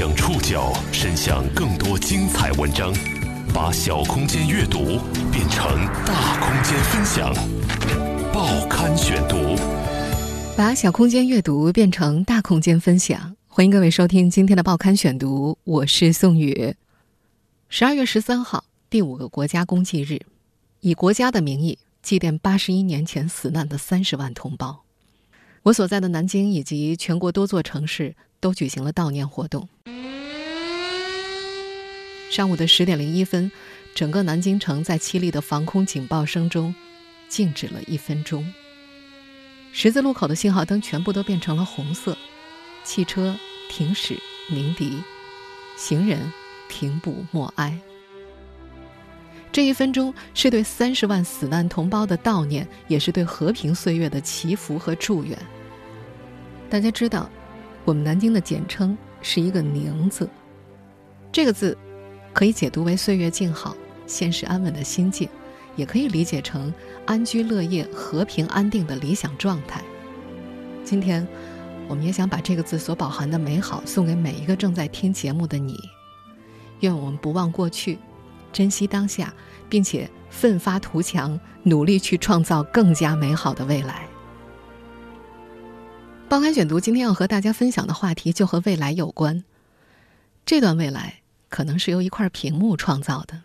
将触角伸向更多精彩文章，把小空间阅读变成大空间分享。报刊选读，把小空间阅读变成大空间分享。欢迎各位收听今天的报刊选读，我是宋宇。十二月十三号，第五个国家公祭日，以国家的名义祭奠八十一年前死难的三十万同胞。我所在的南京以及全国多座城市都举行了悼念活动。上午的十点零一分，整个南京城在凄厉的防空警报声中静止了一分钟。十字路口的信号灯全部都变成了红色，汽车停驶鸣笛，行人停步默哀。这一分钟是对三十万死难同胞的悼念，也是对和平岁月的祈福和祝愿。大家知道，我们南京的简称是一个“宁”字，这个字可以解读为岁月静好、现实安稳的心境，也可以理解成安居乐业、和平安定的理想状态。今天，我们也想把这个字所饱含的美好送给每一个正在听节目的你。愿我们不忘过去。珍惜当下，并且奋发图强，努力去创造更加美好的未来。报刊选读今天要和大家分享的话题就和未来有关。这段未来可能是由一块屏幕创造的。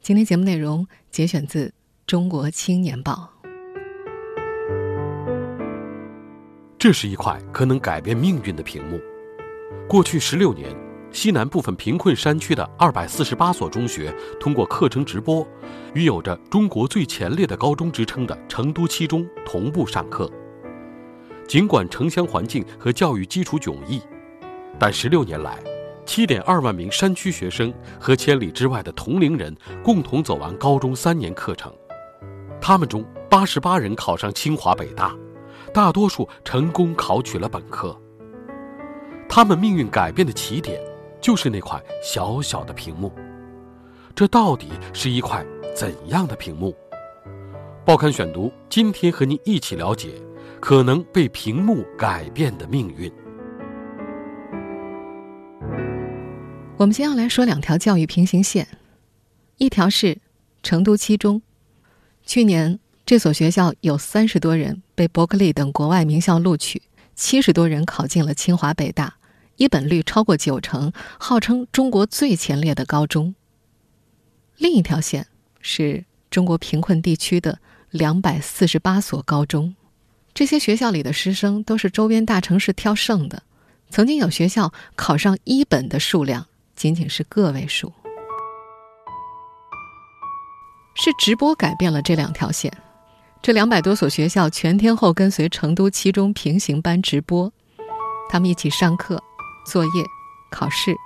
今天节目内容节选自《中国青年报》。这是一块可能改变命运的屏幕。过去十六年。西南部分贫困山区的二百四十八所中学，通过课程直播，与有着“中国最前列的高中”之称的成都七中同步上课。尽管城乡环境和教育基础迥异，但十六年来，七点二万名山区学生和千里之外的同龄人共同走完高中三年课程。他们中八十八人考上清华北大，大多数成功考取了本科。他们命运改变的起点。就是那块小小的屏幕，这到底是一块怎样的屏幕？报刊选读，今天和您一起了解可能被屏幕改变的命运。我们先要来说两条教育平行线，一条是成都七中，去年这所学校有三十多人被伯克利等国外名校录取，七十多人考进了清华北大。一本率超过九成，号称中国最前列的高中。另一条线是中国贫困地区的两百四十八所高中，这些学校里的师生都是周边大城市挑剩的，曾经有学校考上一本的数量仅仅是个位数。是直播改变了这两条线，这两百多所学校全天候跟随成都七中平行班直播，他们一起上课。作业、考试，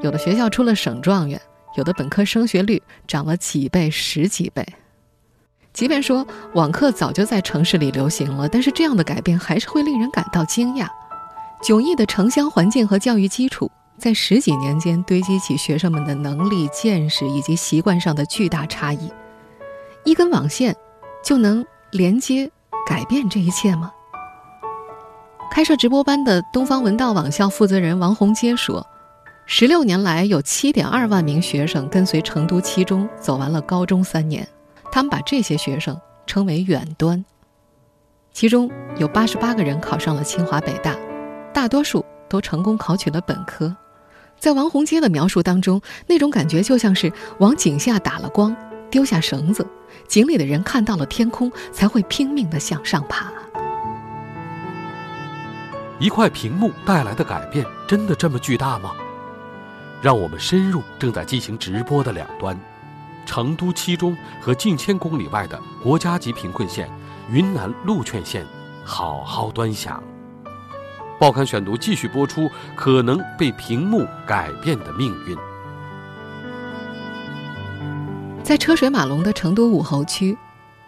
有的学校出了省状元，有的本科升学率涨了几倍、十几倍。即便说网课早就在城市里流行了，但是这样的改变还是会令人感到惊讶。迥异的城乡环境和教育基础，在十几年间堆积起学生们的能力、见识以及习惯上的巨大差异。一根网线就能连接改变这一切吗？开设直播班的东方文道网校负责人王洪阶说：“十六年来，有七点二万名学生跟随成都七中走完了高中三年。他们把这些学生称为‘远端’，其中有八十八个人考上了清华北大，大多数都成功考取了本科。在王洪阶的描述当中，那种感觉就像是往井下打了光，丢下绳子，井里的人看到了天空，才会拼命地向上爬。”一块屏幕带来的改变真的这么巨大吗？让我们深入正在进行直播的两端，成都七中和近千公里外的国家级贫困县云南禄劝县，好好端详。报刊选读继续播出，可能被屏幕改变的命运。在车水马龙的成都武侯区，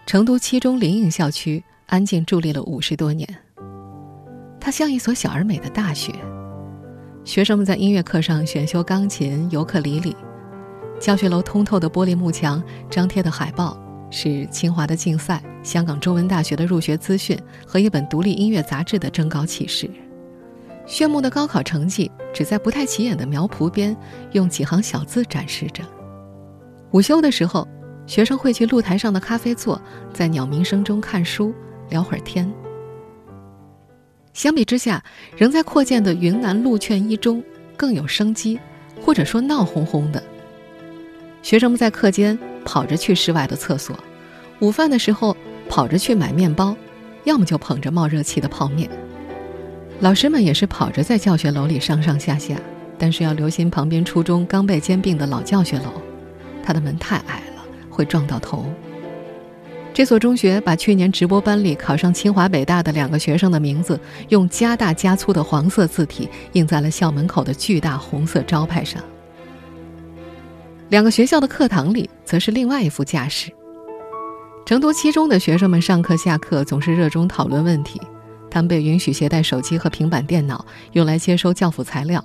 成都七中灵隐校区安静伫立了五十多年。它像一所小而美的大学，学生们在音乐课上选修钢琴、尤克里里。教学楼通透的玻璃幕墙张贴的海报是清华的竞赛、香港中文大学的入学资讯和一本独立音乐杂志的征稿启事。炫目的高考成绩只在不太起眼的苗圃边用几行小字展示着。午休的时候，学生会去露台上的咖啡座，在鸟鸣声中看书，聊会儿天。相比之下，仍在扩建的云南鹿圈一中更有生机，或者说闹哄哄的。学生们在课间跑着去室外的厕所，午饭的时候跑着去买面包，要么就捧着冒热气的泡面。老师们也是跑着在教学楼里上上下下，但是要留心旁边初中刚被兼并的老教学楼，它的门太矮了，会撞到头。这所中学把去年直播班里考上清华北大的两个学生的名字，用加大加粗的黄色字体印在了校门口的巨大红色招牌上。两个学校的课堂里则是另外一副架势。成都七中的学生们上课下课总是热衷讨论问题，他们被允许携带手机和平板电脑，用来接收教辅材料。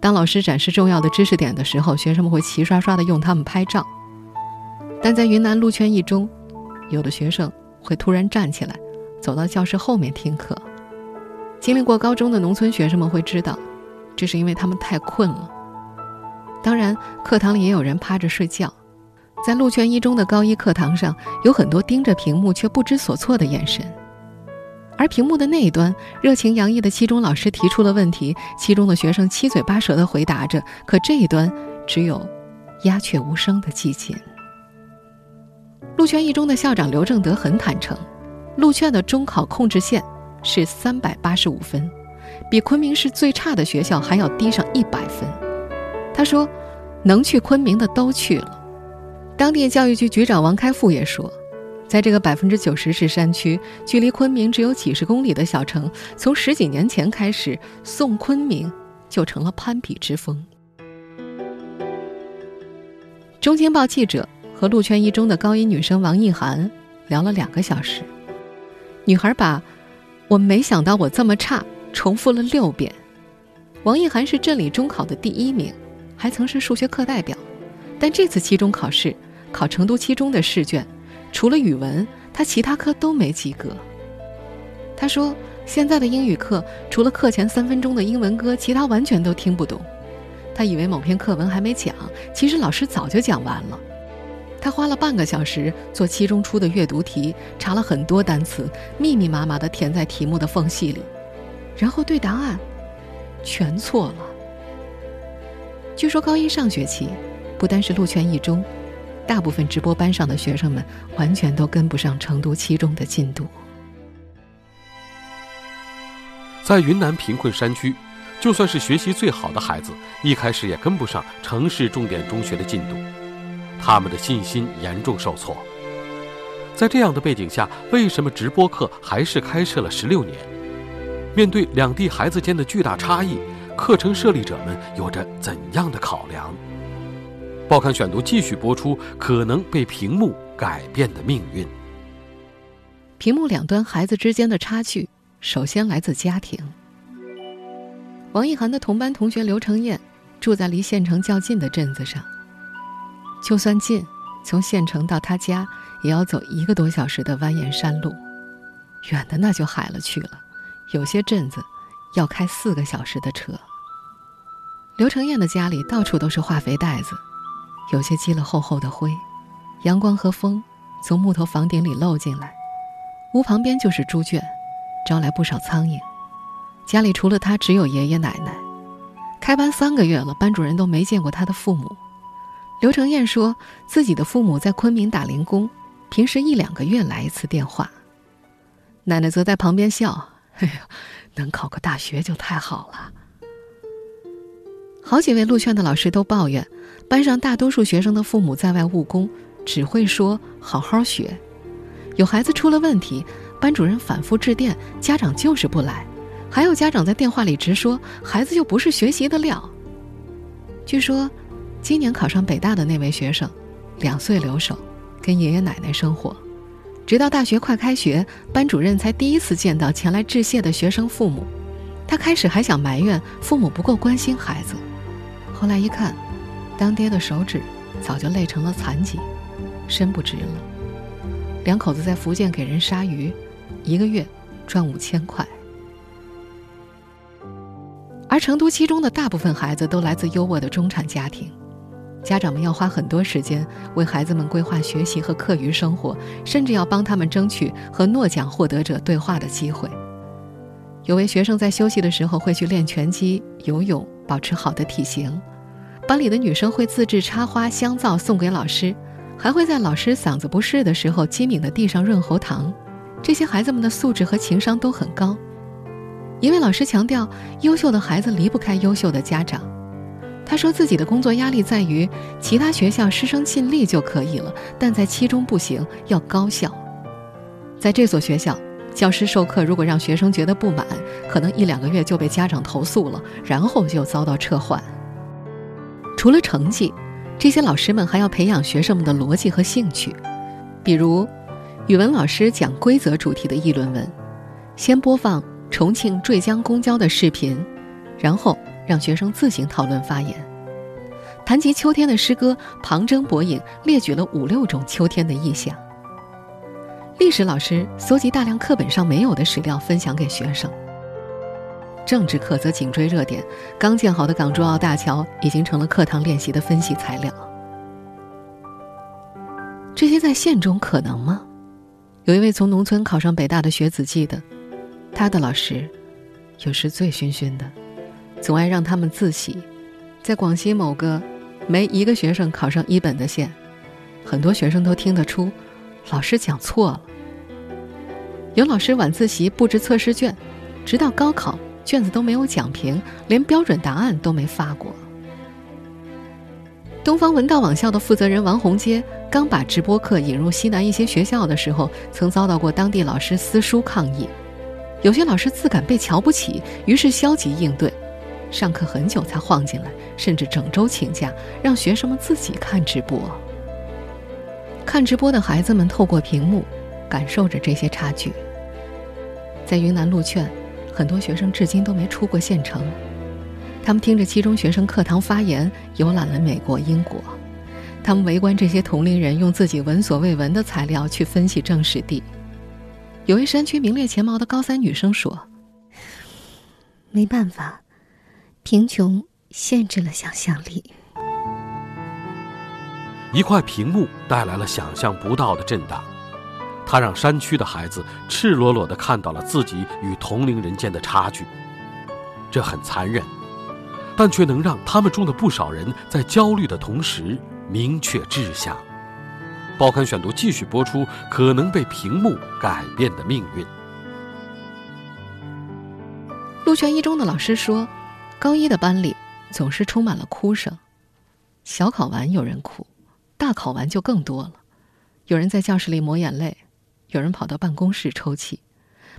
当老师展示重要的知识点的时候，学生们会齐刷刷地用它们拍照。但在云南鹿圈一中。有的学生会突然站起来，走到教室后面听课。经历过高中的农村学生们会知道，这是因为他们太困了。当然，课堂里也有人趴着睡觉。在鹿泉一中的高一课堂上，有很多盯着屏幕却不知所措的眼神。而屏幕的那一端，热情洋溢的七中老师提出了问题，七中的学生七嘴八舌地回答着，可这一端只有鸦雀无声的寂静。鹿圈一中的校长刘正德很坦诚，鹿圈的中考控制线是三百八十五分，比昆明市最差的学校还要低上一百分。他说：“能去昆明的都去了。”当地教育局局长王开复也说：“在这个百分之九十是山区、距离昆明只有几十公里的小城，从十几年前开始，送昆明就成了攀比之风。”中青报记者。和鹿泉一中的高一女生王艺涵聊了两个小时，女孩把“我没想到我这么差”重复了六遍。王艺涵是镇里中考的第一名，还曾是数学课代表，但这次期中考试考成都七中的试卷，除了语文，他其他科都没及格。他说：“现在的英语课除了课前三分钟的英文歌，其他完全都听不懂。他以为某篇课文还没讲，其实老师早就讲完了。”他花了半个小时做期中出的阅读题，查了很多单词，密密麻麻地填在题目的缝隙里，然后对答案全错了。据说高一上学期，不单是鹿泉一中，大部分直播班上的学生们完全都跟不上成都七中的进度。在云南贫困山区，就算是学习最好的孩子，一开始也跟不上城市重点中学的进度。他们的信心严重受挫。在这样的背景下，为什么直播课还是开设了十六年？面对两地孩子间的巨大差异，课程设立者们有着怎样的考量？报刊选读继续播出：可能被屏幕改变的命运。屏幕两端孩子之间的差距，首先来自家庭。王一涵的同班同学刘成燕住在离县城较近的镇子上。就算近，从县城到他家也要走一个多小时的蜿蜒山路，远的那就海了去了。有些镇子要开四个小时的车。刘成燕的家里到处都是化肥袋子，有些积了厚厚的灰，阳光和风从木头房顶里漏进来。屋旁边就是猪圈，招来不少苍蝇。家里除了他，只有爷爷奶奶。开班三个月了，班主任都没见过他的父母。刘成燕说自己的父母在昆明打零工，平时一两个月来一次电话。奶奶则在旁边笑：“哎呀，能考个大学就太好了。”好几位录劝的老师都抱怨，班上大多数学生的父母在外务工，只会说“好好学”。有孩子出了问题，班主任反复致电，家长就是不来；还有家长在电话里直说孩子就不是学习的料。据说。今年考上北大的那位学生，两岁留守，跟爷爷奶奶生活，直到大学快开学，班主任才第一次见到前来致谢的学生父母。他开始还想埋怨父母不够关心孩子，后来一看，当爹的手指早就累成了残疾，伸不直了。两口子在福建给人杀鱼，一个月赚五千块。而成都七中的大部分孩子都来自优渥的中产家庭，家长们要花很多时间为孩子们规划学习和课余生活，甚至要帮他们争取和诺奖获得者对话的机会。有位学生在休息的时候会去练拳击、游泳，保持好的体型。班里的女生会自制插花、香皂送给老师，还会在老师嗓子不适的时候机敏地递上润喉糖。这些孩子们的素质和情商都很高。一位老师强调，优秀的孩子离不开优秀的家长。他说自己的工作压力在于，其他学校师生尽力就可以了，但在七中不行，要高效。在这所学校，教师授课如果让学生觉得不满，可能一两个月就被家长投诉了，然后就遭到撤换。除了成绩，这些老师们还要培养学生们的逻辑和兴趣。比如，语文老师讲规则主题的议论文，先播放重庆坠江公交的视频，然后让学生自行讨论发言。谈及秋天的诗歌，旁征博引，列举了五六种秋天的意象。历史老师搜集大量课本上没有的史料，分享给学生。政治课则紧追热点，刚建好的港珠澳大桥已经成了课堂练习的分析材料。这些在县中可能吗？有一位从农村考上北大的学子记得，他的老师有时醉醺醺的，总爱让他们自习。在广西某个没一个学生考上一本的县，很多学生都听得出老师讲错了。有老师晚自习布置测试卷，直到高考。卷子都没有讲评，连标准答案都没发过。东方文道网校的负责人王洪阶刚把直播课引入西南一些学校的时候，曾遭到过当地老师私书抗议。有些老师自感被瞧不起，于是消极应对，上课很久才晃进来，甚至整周请假，让学生们自己看直播。看直播的孩子们透过屏幕，感受着这些差距。在云南禄劝。很多学生至今都没出过县城，他们听着七中学生课堂发言，游览了美国、英国。他们围观这些同龄人用自己闻所未闻的材料去分析正史地。有位山区名列前茅的高三女生说：“没办法，贫穷限制了想象力。”一块屏幕带来了想象不到的震荡。它让山区的孩子赤裸裸地看到了自己与同龄人间的差距，这很残忍，但却能让他们中的不少人在焦虑的同时明确志向。报刊选读继续播出，可能被屏幕改变的命运。鹿泉一中的老师说，高一的班里总是充满了哭声，小考完有人哭，大考完就更多了，有人在教室里抹眼泪。有人跑到办公室抽泣，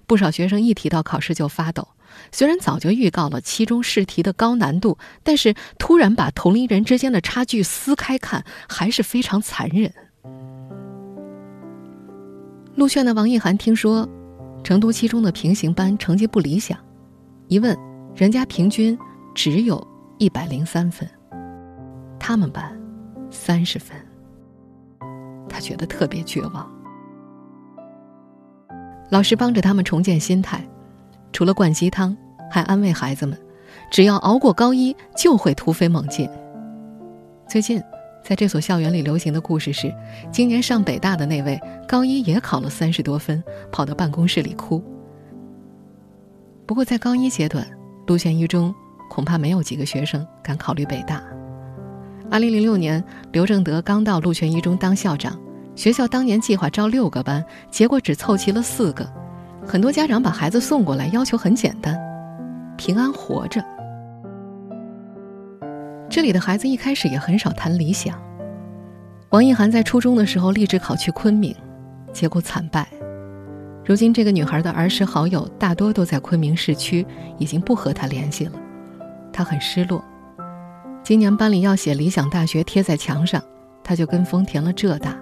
不少学生一提到考试就发抖。虽然早就预告了期中试题的高难度，但是突然把同龄人之间的差距撕开看，还是非常残忍。陆炫的王一涵听说，成都七中的平行班成绩不理想，一问，人家平均只有一百零三分，他们班三十分，他觉得特别绝望。老师帮着他们重建心态，除了灌鸡汤，还安慰孩子们：只要熬过高一，就会突飞猛进。最近，在这所校园里流行的故事是：今年上北大的那位高一也考了三十多分，跑到办公室里哭。不过，在高一阶段，陆县一中恐怕没有几个学生敢考虑北大。二零零六年，刘正德刚到陆泉一中当校长。学校当年计划招六个班，结果只凑齐了四个。很多家长把孩子送过来，要求很简单：平安活着。这里的孩子一开始也很少谈理想。王一涵在初中的时候立志考去昆明，结果惨败。如今这个女孩的儿时好友大多都在昆明市区，已经不和她联系了。她很失落。今年班里要写理想大学贴在墙上，她就跟风填了浙大。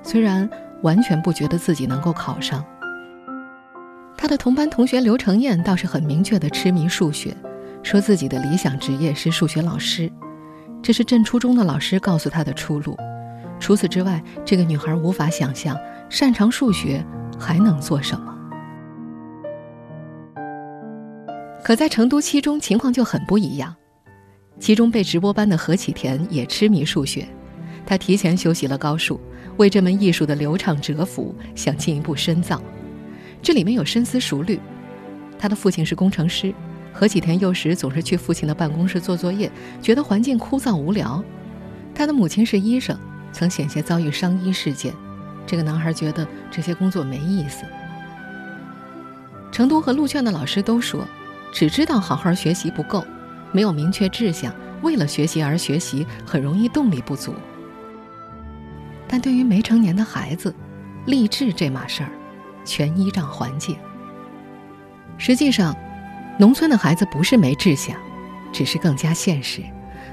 虽然完全不觉得自己能够考上，她的同班同学刘成燕倒是很明确的痴迷数学，说自己的理想职业是数学老师，这是镇初中的老师告诉她的出路。除此之外，这个女孩无法想象擅长数学还能做什么。可在成都七中情况就很不一样，其中被直播班的何启田也痴迷数学，他提前修习了高数，为这门艺术的流畅折服想进一步深造。这里面有深思熟虑。他的父亲是工程师，何启田幼时总是去父亲的办公室做作业，觉得环境枯燥无聊。他的母亲是医生，曾险些遭遇伤医事件，这个男孩觉得这些工作没意思。成都和陆劝的老师都说。只知道好好学习不够，没有明确志向，为了学习而学习，很容易动力不足。但对于没成年的孩子，励志这码事儿，全依仗环境。实际上，农村的孩子不是没志向，只是更加现实，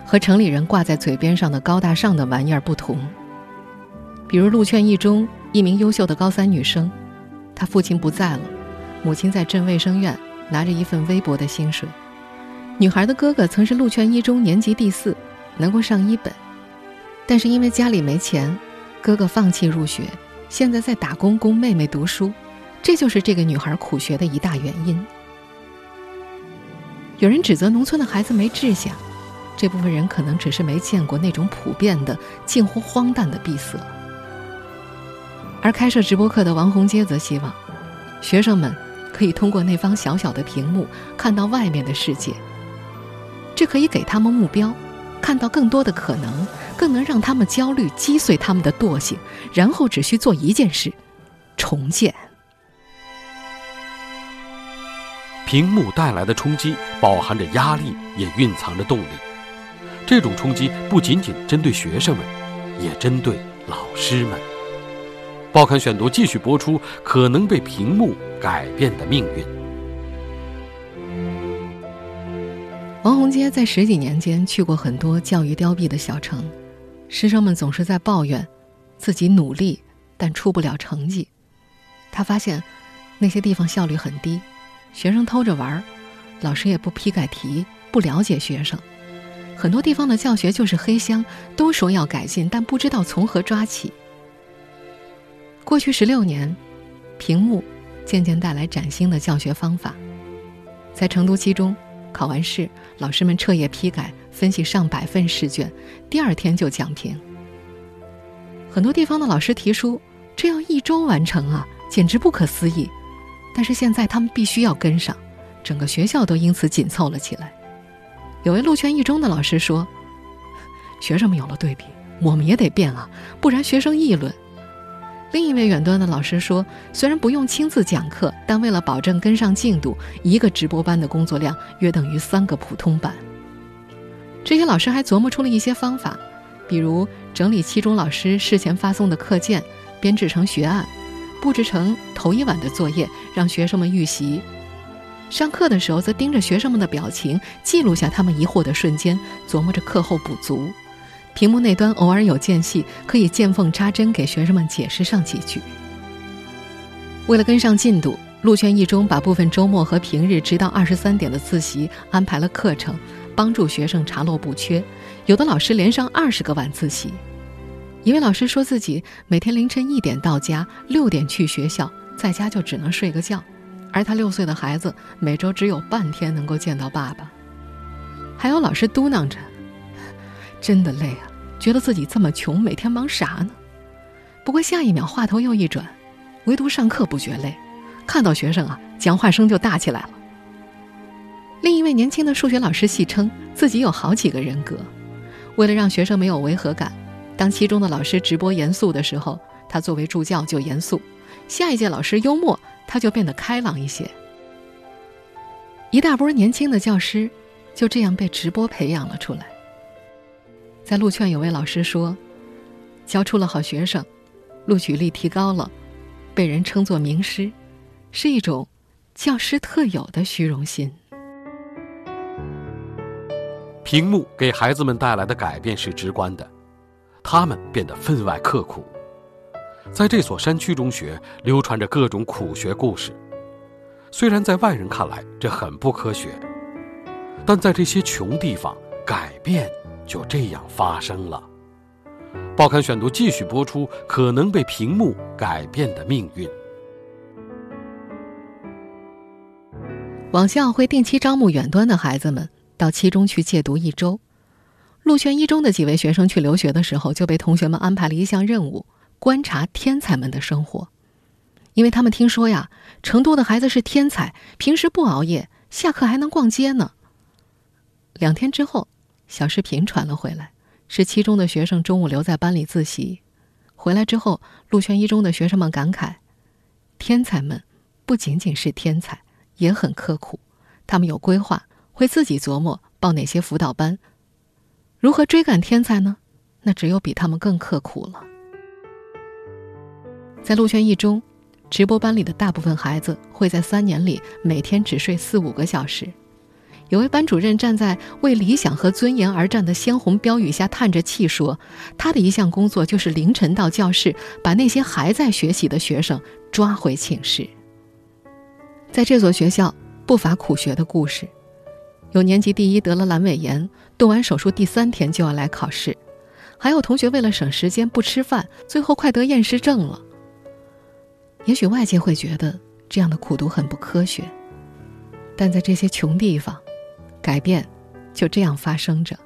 和城里人挂在嘴边上的高大上的玩意儿不同。比如陆劝一中一名优秀的高三女生，她父亲不在了，母亲在镇卫生院。拿着一份微薄的薪水，女孩的哥哥曾是陆劝一中年级第四，能够上一本，但是因为家里没钱，哥哥放弃入学，现在在打工供妹妹读书，这就是这个女孩苦学的一大原因。有人指责农村的孩子没志向，这部分人可能只是没见过那种普遍的、近乎荒诞的闭塞。而开设直播课的王洪街则希望，学生们。可以通过那方小小的屏幕看到外面的世界，这可以给他们目标，看到更多的可能，更能让他们焦虑，击碎他们的惰性，然后只需做一件事：重建。屏幕带来的冲击饱含着压力，也蕴藏着动力。这种冲击不仅仅针对学生们，也针对老师们。报刊选读继续播出，可能被屏幕改变的命运。王洪杰在十几年间去过很多教育凋敝的小城，师生们总是在抱怨自己努力但出不了成绩。他发现那些地方效率很低，学生偷着玩，老师也不批改题，不了解学生。很多地方的教学就是黑箱，都说要改进，但不知道从何抓起。过去十六年，屏幕渐渐带来崭新的教学方法。在成都七中，考完试，老师们彻夜批改、分析上百份试卷，第二天就讲评。很多地方的老师提出，这要一周完成啊，简直不可思议。但是现在他们必须要跟上，整个学校都因此紧凑了起来。有位陆泉一中的老师说：“学生们有了对比，我们也得变啊，不然学生议论。”另一位远端的老师说：“虽然不用亲自讲课，但为了保证跟上进度，一个直播班的工作量约等于三个普通班。”这些老师还琢磨出了一些方法，比如整理期中老师事前发送的课件，编制成学案，布置成头一晚的作业，让学生们预习。上课的时候，则盯着学生们的表情，记录下他们疑惑的瞬间，琢磨着课后补足。屏幕那端偶尔有间隙，可以见缝插针给学生们解释上几句。为了跟上进度，陆泉一中把部分周末和平日直到二十三点的自习安排了课程，帮助学生查漏补缺。有的老师连上二十个晚自习。一位老师说自己每天凌晨一点到家，六点去学校，在家就只能睡个觉，而他六岁的孩子每周只有半天能够见到爸爸。还有老师嘟囔着。真的累啊，觉得自己这么穷，每天忙啥呢？不过下一秒话头又一转，唯独上课不觉累，看到学生啊，讲话声就大起来了。另一位年轻的数学老师戏称自己有好几个人格，为了让学生没有违和感，当其中的老师直播严肃的时候，他作为助教就严肃；下一届老师幽默，他就变得开朗一些。一大波年轻的教师就这样被直播培养了出来。在陆劝有位老师说：“教出了好学生，录取率提高了，被人称作名师，是一种教师特有的虚荣心。”屏幕给孩子们带来的改变是直观的，他们变得分外刻苦。在这所山区中学，流传着各种苦学故事。虽然在外人看来这很不科学，但在这些穷地方，改变。就这样发生了。报刊选读继续播出，可能被屏幕改变的命运。网校会定期招募远端的孩子们到七中去借读一周。陆泉一中的几位学生去留学的时候，就被同学们安排了一项任务：观察天才们的生活。因为他们听说呀，成都的孩子是天才，平时不熬夜，下课还能逛街呢。两天之后，小视频传了回来，是七中的学生中午留在班里自习，回来之后，陆泉一中的学生们感慨：天才们不仅仅是天才，也很刻苦，他们有规划，会自己琢磨报哪些辅导班。如何追赶天才呢？那只有比他们更刻苦了。在陆泉一中，直播班里的大部分孩子会在三年里每天只睡四五个小时。有位班主任站在为理想和尊严而战的鲜红标语下，叹着气说：“他的一项工作就是凌晨到教室，把那些还在学习的学生抓回寝室。”在这所学校，不乏苦学的故事。有年级第一得了阑尾炎，动完手术第三天就要来考试；还有同学为了省时间不吃饭，最后快得厌食症了。也许外界会觉得这样的苦读很不科学，但在这些穷地方，改变就这样发生着。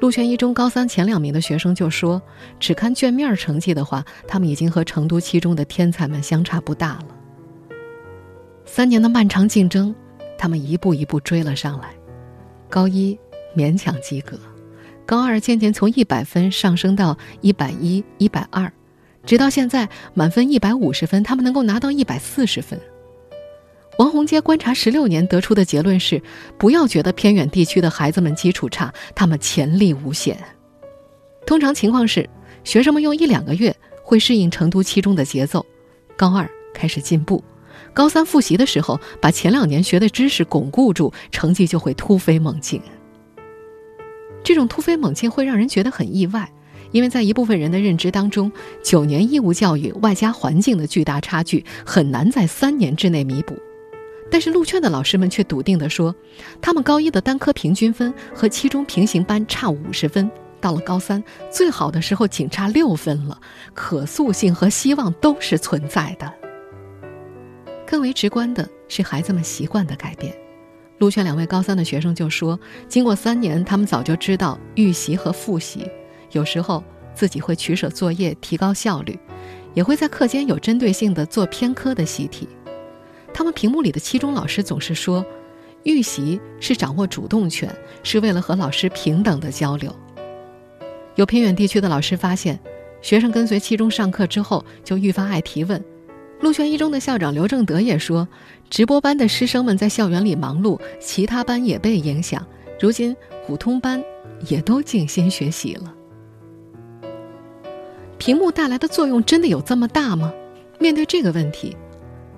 陆泉一中高三前两名的学生就说：“只看卷面成绩的话，他们已经和成都七中的天才们相差不大了。”三年的漫长竞争。他们一步一步追了上来，高一勉强及格，高二渐渐从一百分上升到一百一、一百二，直到现在满分一百五十分，他们能够拿到一百四十分。王洪阶观察十六年得出的结论是：不要觉得偏远地区的孩子们基础差，他们潜力无限。通常情况是，学生们用一两个月会适应成都七中的节奏，高二开始进步。高三复习的时候，把前两年学的知识巩固住，成绩就会突飞猛进。这种突飞猛进会让人觉得很意外，因为在一部分人的认知当中，九年义务教育外加环境的巨大差距很难在三年之内弥补。但是陆劝的老师们却笃定地说，他们高一的单科平均分和期中平行班差五十分，到了高三最好的时候仅差六分了，可塑性和希望都是存在的。更为直观的是孩子们习惯的改变。陆劝两位高三的学生就说：“经过三年，他们早就知道预习和复习，有时候自己会取舍作业，提高效率，也会在课间有针对性的做偏科的习题。他们屏幕里的七中老师总是说，预习是掌握主动权，是为了和老师平等的交流。有偏远地区的老师发现，学生跟随七中上课之后，就愈发爱提问。”陆泉一中的校长刘正德也说，直播班的师生们在校园里忙碌，其他班也被影响。如今普通班也都静心学习了。屏幕带来的作用真的有这么大吗？面对这个问题，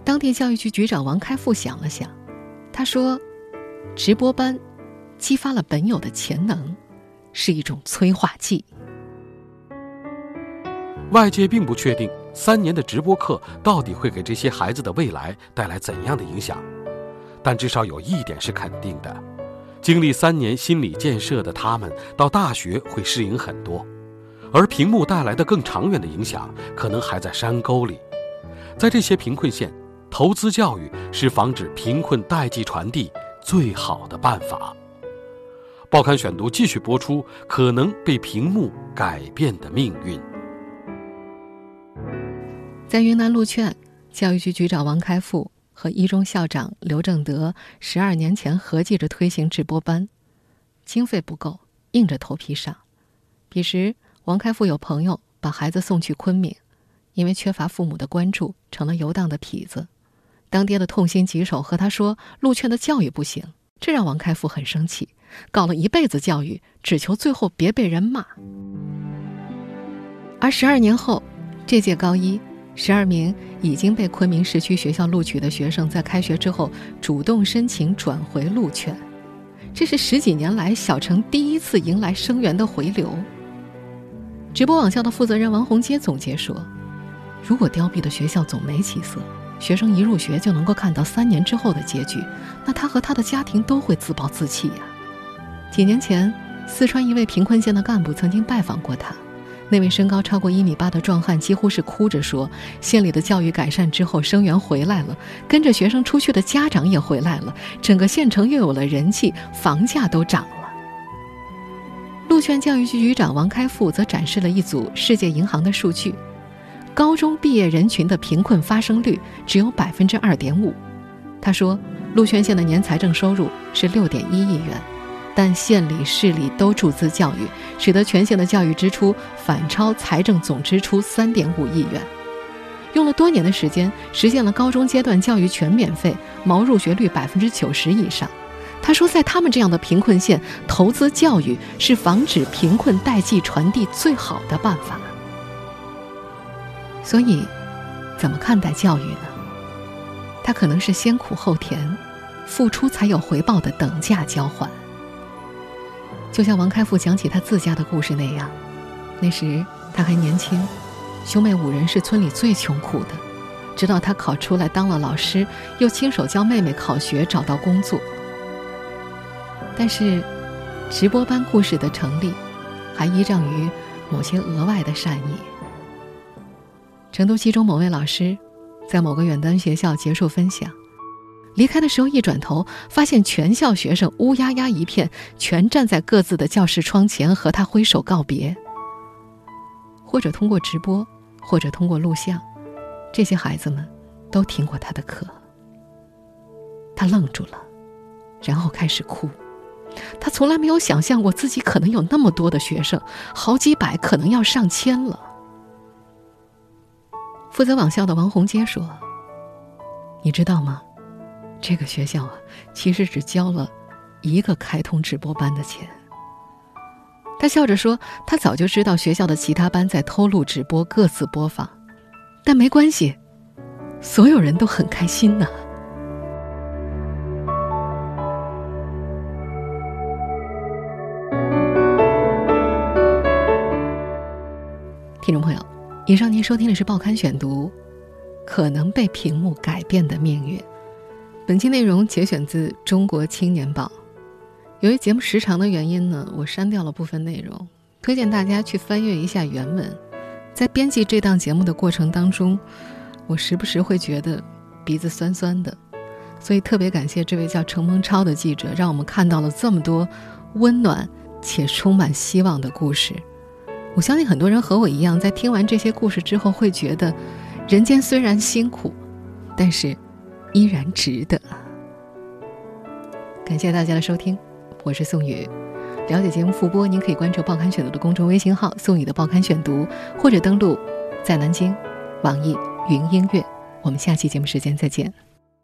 当地教育局局长王开复想了想，他说：“直播班激发了本有的潜能，是一种催化剂。”外界并不确定。三年的直播课到底会给这些孩子的未来带来怎样的影响？但至少有一点是肯定的：经历三年心理建设的他们，到大学会适应很多。而屏幕带来的更长远的影响，可能还在山沟里。在这些贫困县，投资教育是防止贫困代际传递最好的办法。报刊选读继续播出：可能被屏幕改变的命运。在云南路劝，教育局局长王开复和一中校长刘正德十二年前合计着推行直播班，经费不够，硬着头皮上。彼时，王开复有朋友把孩子送去昆明，因为缺乏父母的关注，成了游荡的痞子。当爹的痛心疾首和他说：“路劝的教育不行。”这让王开复很生气，搞了一辈子教育，只求最后别被人骂。而十二年后，这届高一。十二名已经被昆明市区学校录取的学生，在开学之后主动申请转回陆劝，这是十几年来小城第一次迎来生源的回流。直播网校的负责人王洪阶总结说：“如果凋敝的学校总没起色，学生一入学就能够看到三年之后的结局，那他和他的家庭都会自暴自弃呀。”几年前，四川一位贫困县的干部曾经拜访过他。那位身高超过一米八的壮汉几乎是哭着说：“县里的教育改善之后，生源回来了，跟着学生出去的家长也回来了，整个县城又有了人气，房价都涨了。”鹿泉教育局局长王开复则展示了一组世界银行的数据：高中毕业人群的贫困发生率只有百分之二点五。他说，鹿泉县的年财政收入是六点一亿元。但县里、市里都注资教育，使得全县的教育支出反超财政总支出三点五亿元。用了多年的时间，实现了高中阶段教育全免费，毛入学率百分之九十以上。他说，在他们这样的贫困县，投资教育是防止贫困代际传递最好的办法。所以，怎么看待教育呢？它可能是先苦后甜，付出才有回报的等价交换。就像王开复讲起他自家的故事那样，那时他还年轻，兄妹五人是村里最穷苦的。直到他考出来当了老师，又亲手教妹妹考学、找到工作。但是，直播班故事的成立，还依仗于某些额外的善意。成都七中某位老师，在某个远端学校结束分享。离开的时候，一转头，发现全校学生乌压压一片，全站在各自的教室窗前和他挥手告别。或者通过直播，或者通过录像，这些孩子们都听过他的课。他愣住了，然后开始哭。他从来没有想象过自己可能有那么多的学生，好几百，可能要上千了。负责网校的王红杰说：“你知道吗？”这个学校啊，其实只交了一个开通直播班的钱。他笑着说：“他早就知道学校的其他班在偷录直播，各自播放，但没关系，所有人都很开心呢。”听众朋友，以上您收听的是《报刊选读》，可能被屏幕改变的命运。本期内容节选自《中国青年报》。由于节目时长的原因呢，我删掉了部分内容，推荐大家去翻阅一下原文。在编辑这档节目的过程当中，我时不时会觉得鼻子酸酸的，所以特别感谢这位叫程鹏超的记者，让我们看到了这么多温暖且充满希望的故事。我相信很多人和我一样，在听完这些故事之后，会觉得人间虽然辛苦，但是。依然值得。感谢大家的收听，我是宋宇。了解节目复播，您可以关注“报刊选读”的公众微信号“宋宇的报刊选读”，或者登录在南京网易云音乐。我们下期节目时间再见。